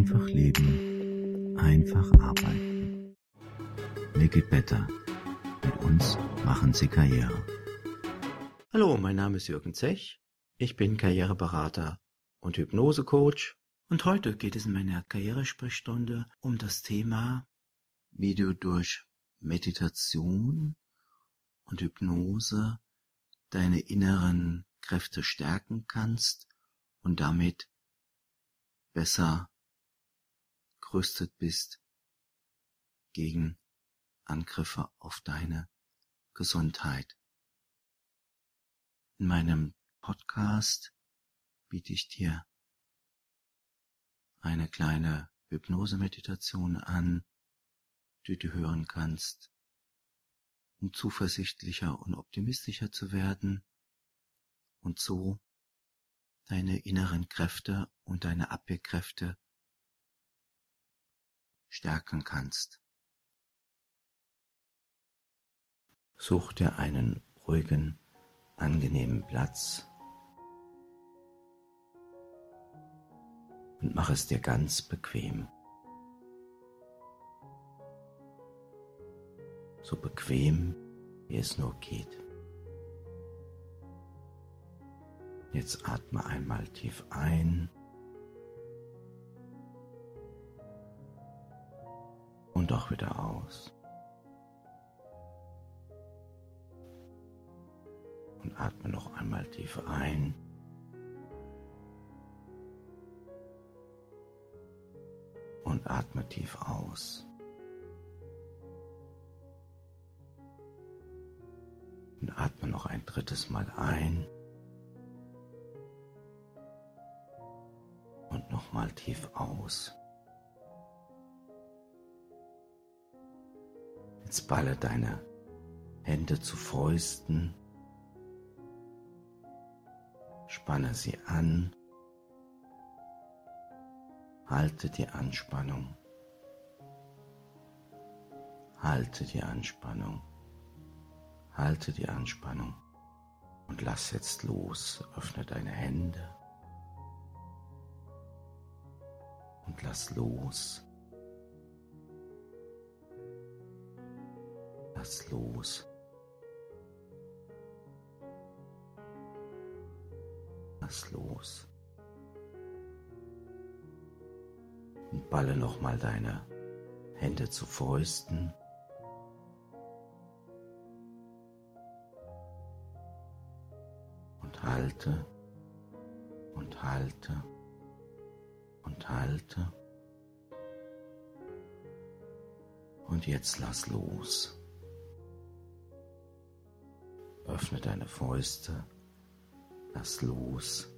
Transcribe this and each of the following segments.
Einfach leben, einfach arbeiten. Make it better. Mit uns machen Sie Karriere. Hallo, mein Name ist Jürgen Zech. Ich bin Karriereberater und Hypnosecoach. Und heute geht es in meiner Karrieresprechstunde um das Thema, wie du durch Meditation und Hypnose deine inneren Kräfte stärken kannst und damit besser gerüstet bist gegen Angriffe auf deine Gesundheit. In meinem Podcast biete ich dir eine kleine Hypnosemeditation an, die du hören kannst, um zuversichtlicher und optimistischer zu werden und so deine inneren Kräfte und deine Abwehrkräfte stärken kannst. Such dir einen ruhigen, angenehmen Platz und mach es dir ganz bequem. So bequem, wie es nur geht. Jetzt atme einmal tief ein und auch wieder aus. Und atme noch einmal tief ein. Und atme tief aus. Und atme noch ein drittes Mal ein. nochmal tief aus. Jetzt balle deine Hände zu Fäusten, spanne sie an, halte die Anspannung, halte die Anspannung, halte die Anspannung. Und lass jetzt los, öffne deine Hände. und lass los. Lass los. Lass los. Und balle nochmal deine Hände zu Fäusten. Und halte und halte und halte. Und jetzt lass los. Öffne deine Fäuste. Lass los.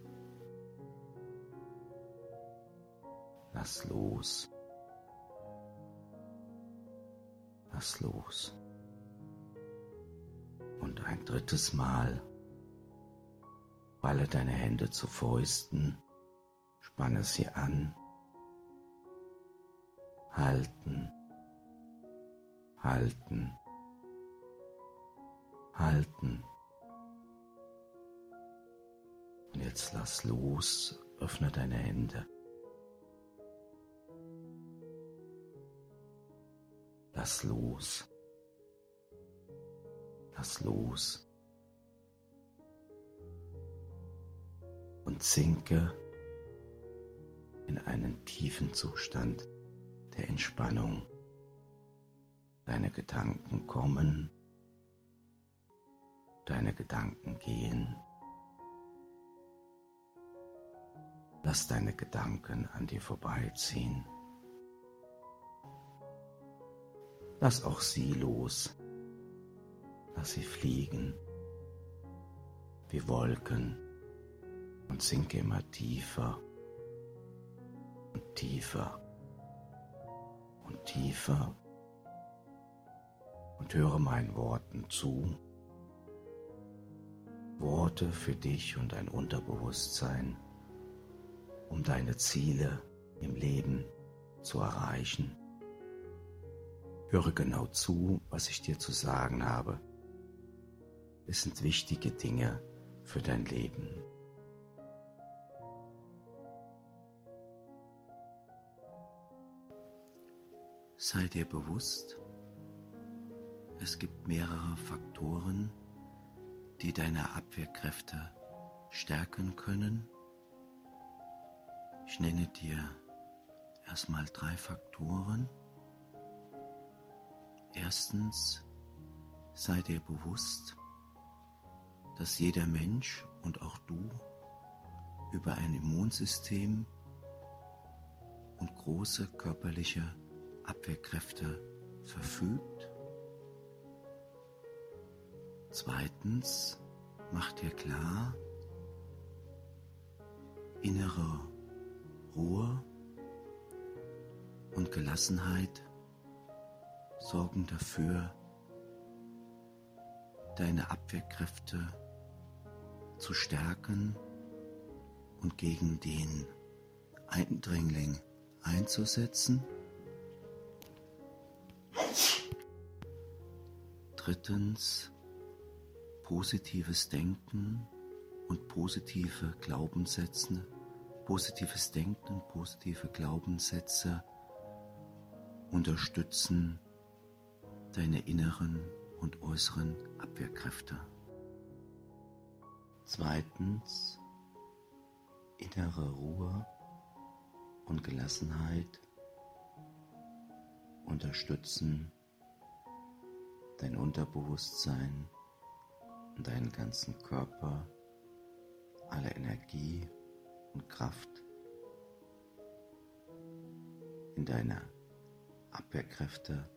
Lass los. Lass los. Und ein drittes Mal balle deine Hände zu Fäusten Spanne sie an. Halten, halten, halten. Und jetzt lass los, öffne deine Hände. Lass los. Lass los. Und sinke in einen tiefen Zustand der Entspannung. Deine Gedanken kommen, deine Gedanken gehen. Lass deine Gedanken an dir vorbeiziehen. Lass auch sie los. Lass sie fliegen wie Wolken und sinke immer tiefer und tiefer und tiefer und höre meinen Worten zu. Worte für dich und dein Unterbewusstsein, um deine Ziele im Leben zu erreichen. Höre genau zu, was ich dir zu sagen habe. Es sind wichtige Dinge für dein Leben. Sei dir bewusst, es gibt mehrere Faktoren, die deine Abwehrkräfte stärken können. Ich nenne dir erstmal drei Faktoren. Erstens, sei dir bewusst, dass jeder Mensch und auch du über ein Immunsystem und große körperliche Abwehrkräfte verfügt. Zweitens, mach dir klar, innere Ruhe und Gelassenheit sorgen dafür, deine Abwehrkräfte zu stärken und gegen den Eindringling einzusetzen. Drittens, positives Denken und positive Glaubenssätze, positives Denken und positive Glaubenssätze unterstützen deine inneren und äußeren Abwehrkräfte. Zweitens, innere Ruhe und Gelassenheit unterstützen dein Unterbewusstsein deinen ganzen Körper, alle Energie und Kraft in deine Abwehrkräfte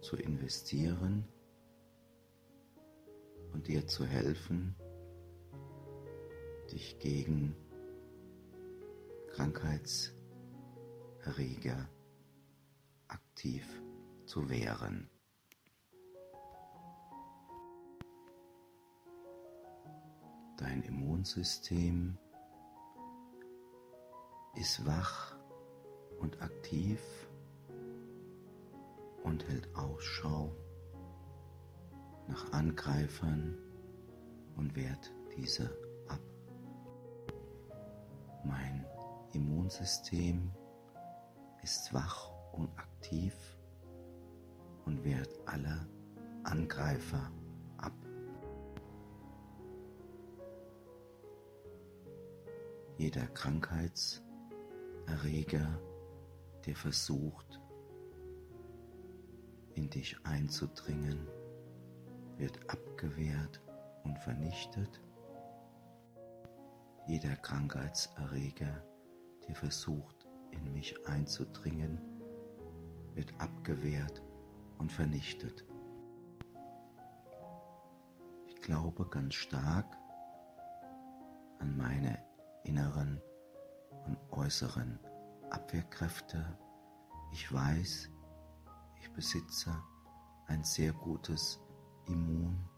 zu investieren und dir zu helfen, dich gegen Krankheitserreger aktiv zu wehren. Dein Immunsystem ist wach und aktiv und hält Ausschau nach Angreifern und wehrt diese ab. Mein Immunsystem ist wach und aktiv und wehrt alle Angreifer Jeder Krankheitserreger, der versucht, in dich einzudringen, wird abgewehrt und vernichtet. Jeder Krankheitserreger, der versucht, in mich einzudringen, wird abgewehrt und vernichtet. Ich glaube ganz stark an meine inneren und äußeren Abwehrkräfte. Ich weiß, ich besitze ein sehr gutes Immun-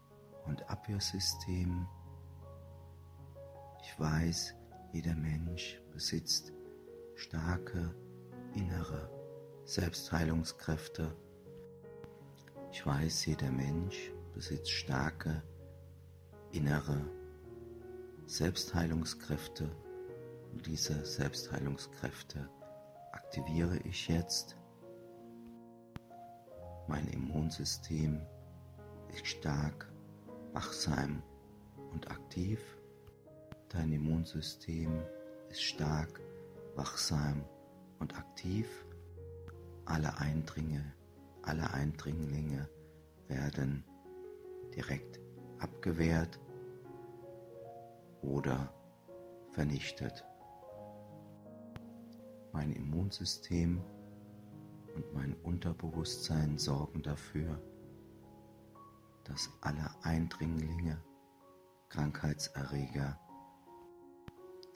und Abwehrsystem. Ich weiß, jeder Mensch besitzt starke innere Selbstheilungskräfte ich weiß, jeder Mensch besitzt starke innere Selbstheilungskräfte und diese Selbstheilungskräfte aktiviere ich jetzt. Mein Immunsystem ist stark, wachsam und aktiv. Dein Immunsystem ist stark, wachsam und aktiv. Alle Eindringe alle Eindringlinge werden direkt abgewehrt oder vernichtet. Mein Immunsystem und mein Unterbewusstsein sorgen dafür, dass alle Eindringlinge, Krankheitserreger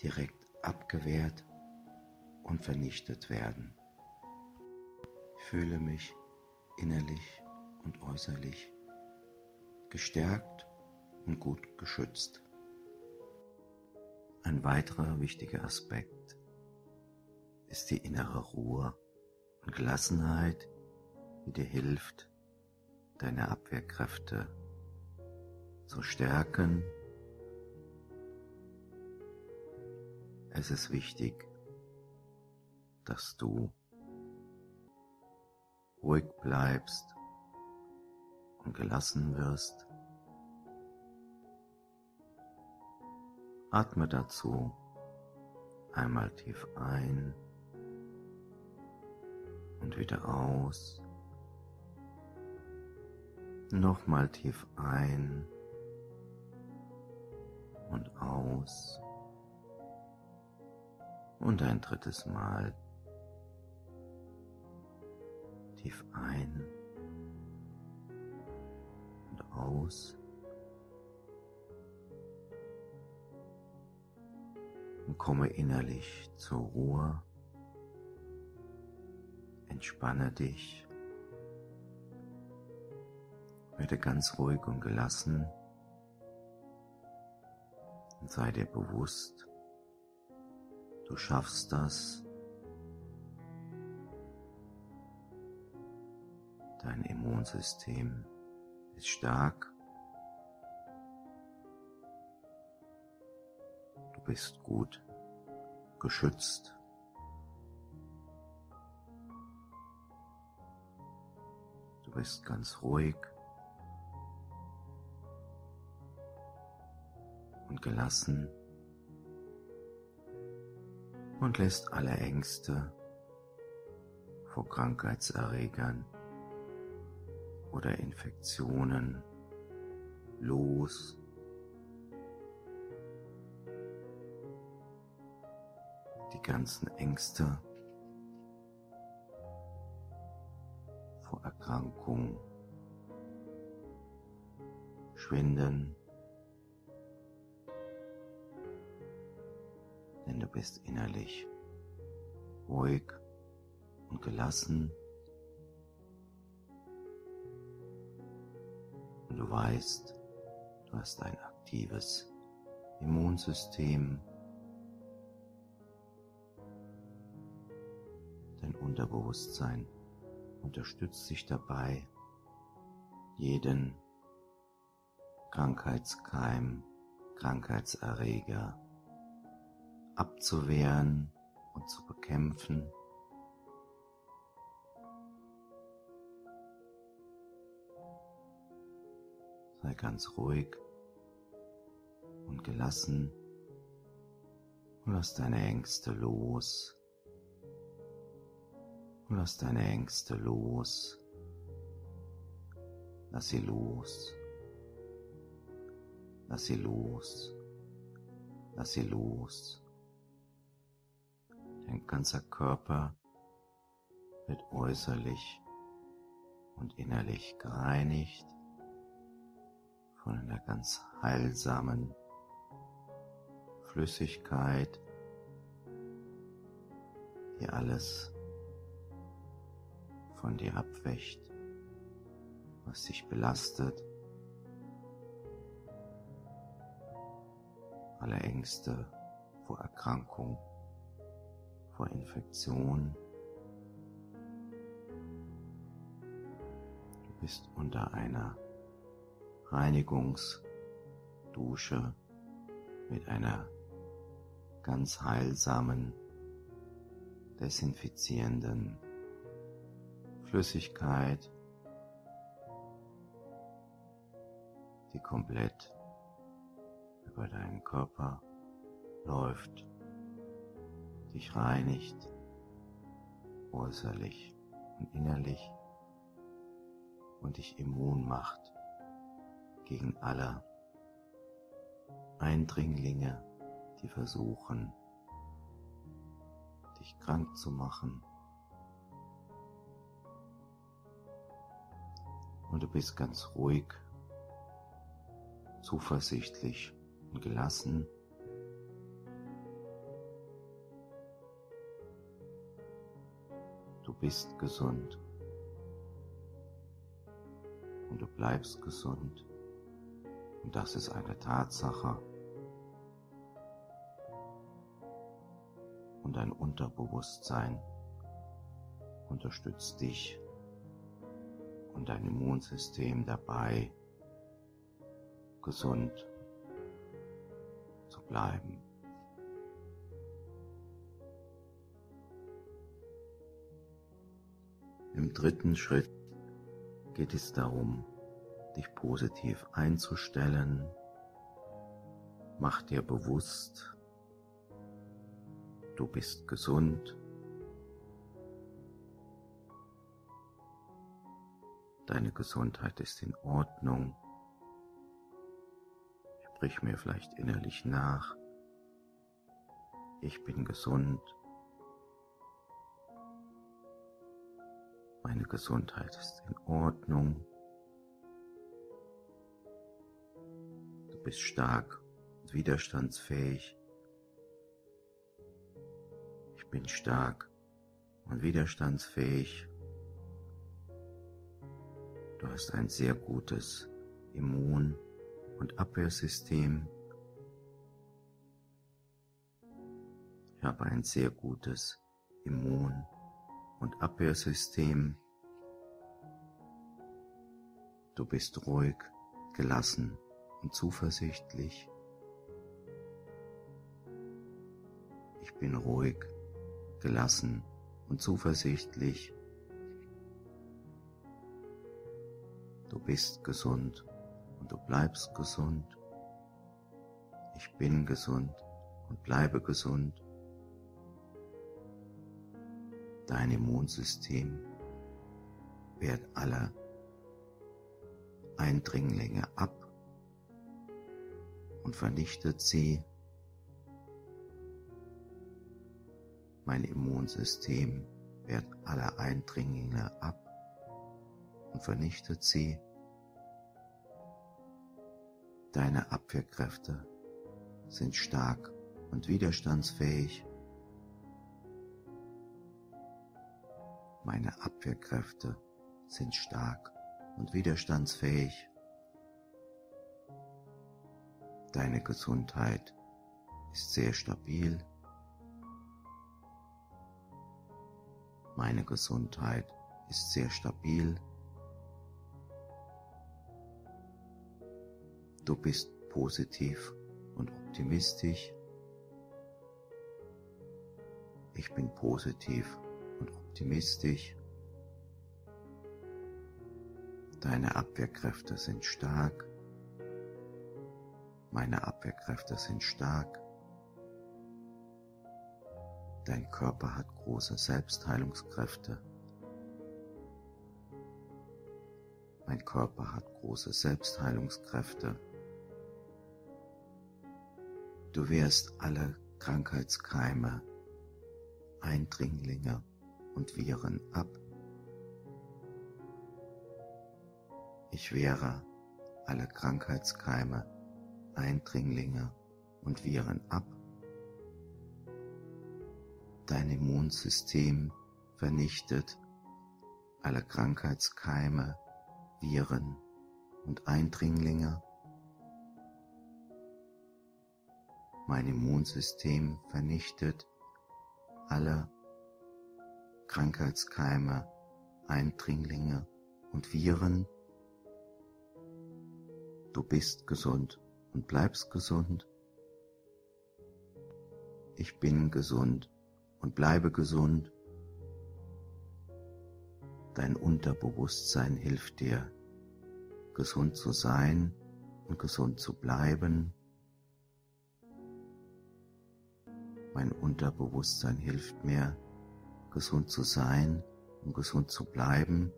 direkt abgewehrt und vernichtet werden. Ich fühle mich innerlich und äußerlich gestärkt und gut geschützt. Ein weiterer wichtiger Aspekt ist die innere Ruhe und Gelassenheit, die dir hilft, deine Abwehrkräfte zu stärken. Es ist wichtig, dass du ruhig bleibst und gelassen wirst. Atme dazu einmal tief ein und wieder aus. Nochmal tief ein und aus. Und ein drittes Mal tief ein und aus. Und komme innerlich zur Ruhe. Entspanne dich. Werde ganz ruhig und gelassen und sei dir bewusst, du schaffst das. Dein Immunsystem ist stark. Du bist gut geschützt. Du bist ganz ruhig. und gelassen und lässt alle Ängste vor Krankheitserregern oder Infektionen los. Die ganzen Ängste vor Erkrankung schwinden. denn du bist innerlich ruhig und gelassen. Und du weißt, du hast ein aktives Immunsystem. Unterbewusstsein unterstützt dich dabei, jeden Krankheitskeim, Krankheitserreger abzuwehren und zu bekämpfen. Sei ganz ruhig und gelassen und lass deine Ängste los. Und lass deine Ängste los. Lass sie los. Lass sie los. Lass sie los. Dein ganzer Körper wird äußerlich und innerlich gereinigt von einer ganz heilsamen Flüssigkeit, die alles von dir abwächt, was dich belastet, alle Ängste vor Erkrankung vor Infektion. Du bist unter einer Reinigungsdusche mit einer ganz heilsamen, desinfizierenden Flüssigkeit, die komplett über deinen Körper läuft dich reinigt, äußerlich und innerlich und dich immun macht gegen alle Eindringlinge, die versuchen, dich krank zu machen. Und du bist ganz ruhig, zuversichtlich und gelassen bist gesund und du bleibst gesund. Und das ist eine Tatsache. Und dein Unterbewusstsein unterstützt dich und dein Immunsystem dabei, gesund zu bleiben. Im dritten Schritt geht es darum, dich positiv einzustellen. Mach dir bewusst, du bist gesund. Deine Gesundheit ist in Ordnung. Sprich mir vielleicht innerlich nach. Ich bin gesund. Meine Gesundheit ist in Ordnung. Du bist stark und widerstandsfähig. Ich bin stark und widerstandsfähig. Du hast ein sehr gutes Immun- und Abwehrsystem. Ich habe ein sehr gutes Immun- und Abwehrsystem. Du bist ruhig, gelassen und zuversichtlich. Ich bin ruhig, gelassen und zuversichtlich. Du bist gesund und du bleibst gesund. Ich bin gesund und bleibe gesund. Dein Immunsystem wehrt alle Eindringlinge ab und vernichtet sie. Mein Immunsystem wehrt alle Eindringlinge ab und vernichtet sie. Deine Abwehrkräfte sind stark und widerstandsfähig. Meine Abwehrkräfte sind stark und widerstandsfähig. Deine Gesundheit ist sehr stabil. Meine Gesundheit ist sehr stabil. Du bist positiv und optimistisch. Ich bin positiv und optimistisch. Deine Abwehrkräfte sind stark. Meine Abwehrkräfte sind stark. Dein Körper hat große Selbstheilungskräfte. Mein Körper hat große Selbstheilungskräfte. Du wehrst alle Krankheitskeime, Eindringlinge und Viren ab. Ich wehre alle Krankheitskeime, Eindringlinge und Viren ab. Dein Immunsystem vernichtet alle Krankheitskeime, Viren und Eindringlinge. Mein Immunsystem vernichtet alle Krankheitskeime, Eindringlinge und Viren. Du bist gesund und bleibst gesund. Ich bin gesund und bleibe gesund. Dein Unterbewusstsein hilft dir, gesund zu sein und gesund zu bleiben. Mein Unterbewusstsein hilft mir, gesund zu sein und gesund zu bleiben.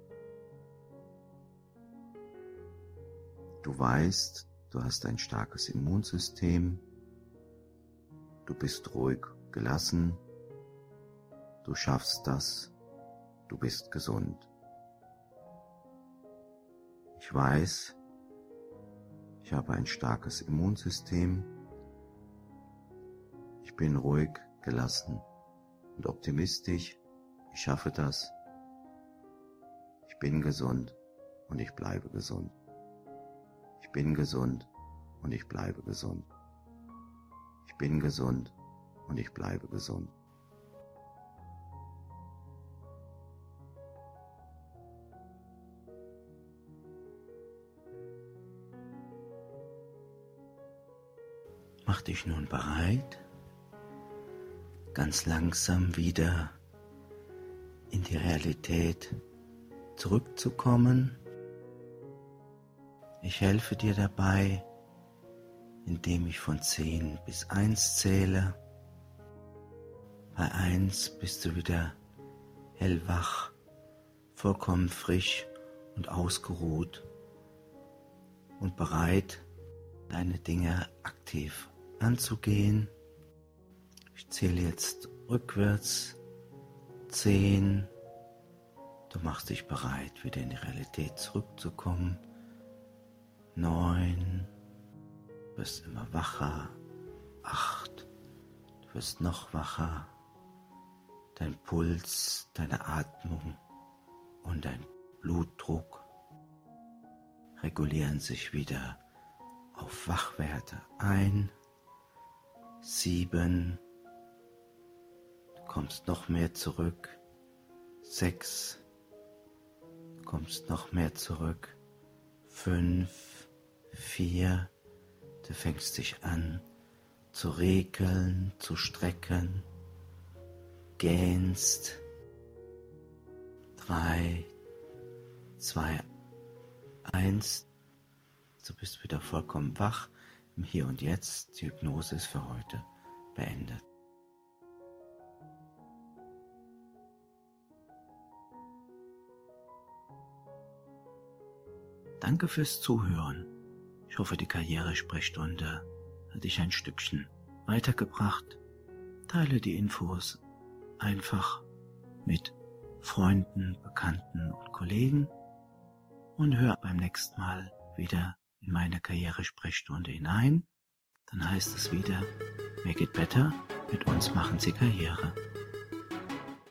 Du weißt, du hast ein starkes Immunsystem. Du bist ruhig, gelassen. Du schaffst das. Du bist gesund. Ich weiß, ich habe ein starkes Immunsystem. Bin ruhig, gelassen und optimistisch. Ich schaffe das. Ich bin gesund und ich bleibe gesund. Ich bin gesund und ich bleibe gesund. Ich bin gesund und ich bleibe gesund. Mach dich nun bereit, ganz langsam wieder in die Realität zurückzukommen. Ich helfe dir dabei, indem ich von 10 bis 1 zähle. Bei 1 bist du wieder hellwach, vollkommen frisch und ausgeruht und bereit, deine Dinge aktiv anzugehen. Ich zähle jetzt rückwärts. 10. Du machst dich bereit, wieder in die Realität zurückzukommen. 9. Du wirst immer wacher. 8. Du wirst noch wacher. Dein Puls, deine Atmung und dein Blutdruck regulieren sich wieder auf Wachwerte ein. Sieben. Kommst noch mehr zurück. Sechs. Kommst noch mehr zurück. Fünf. Vier. Du fängst dich an zu regeln, zu strecken. Gähnst. Drei. Zwei. Eins. Du bist wieder vollkommen wach im Hier und Jetzt. Die Hypnose ist für heute beendet. Danke fürs Zuhören. Ich hoffe, die Karrieresprechstunde hat dich ein Stückchen weitergebracht. Teile die Infos einfach mit Freunden, Bekannten und Kollegen und hör beim nächsten Mal wieder in meine Karrieresprechstunde hinein. Dann heißt es wieder, Make it better, mit uns machen Sie Karriere.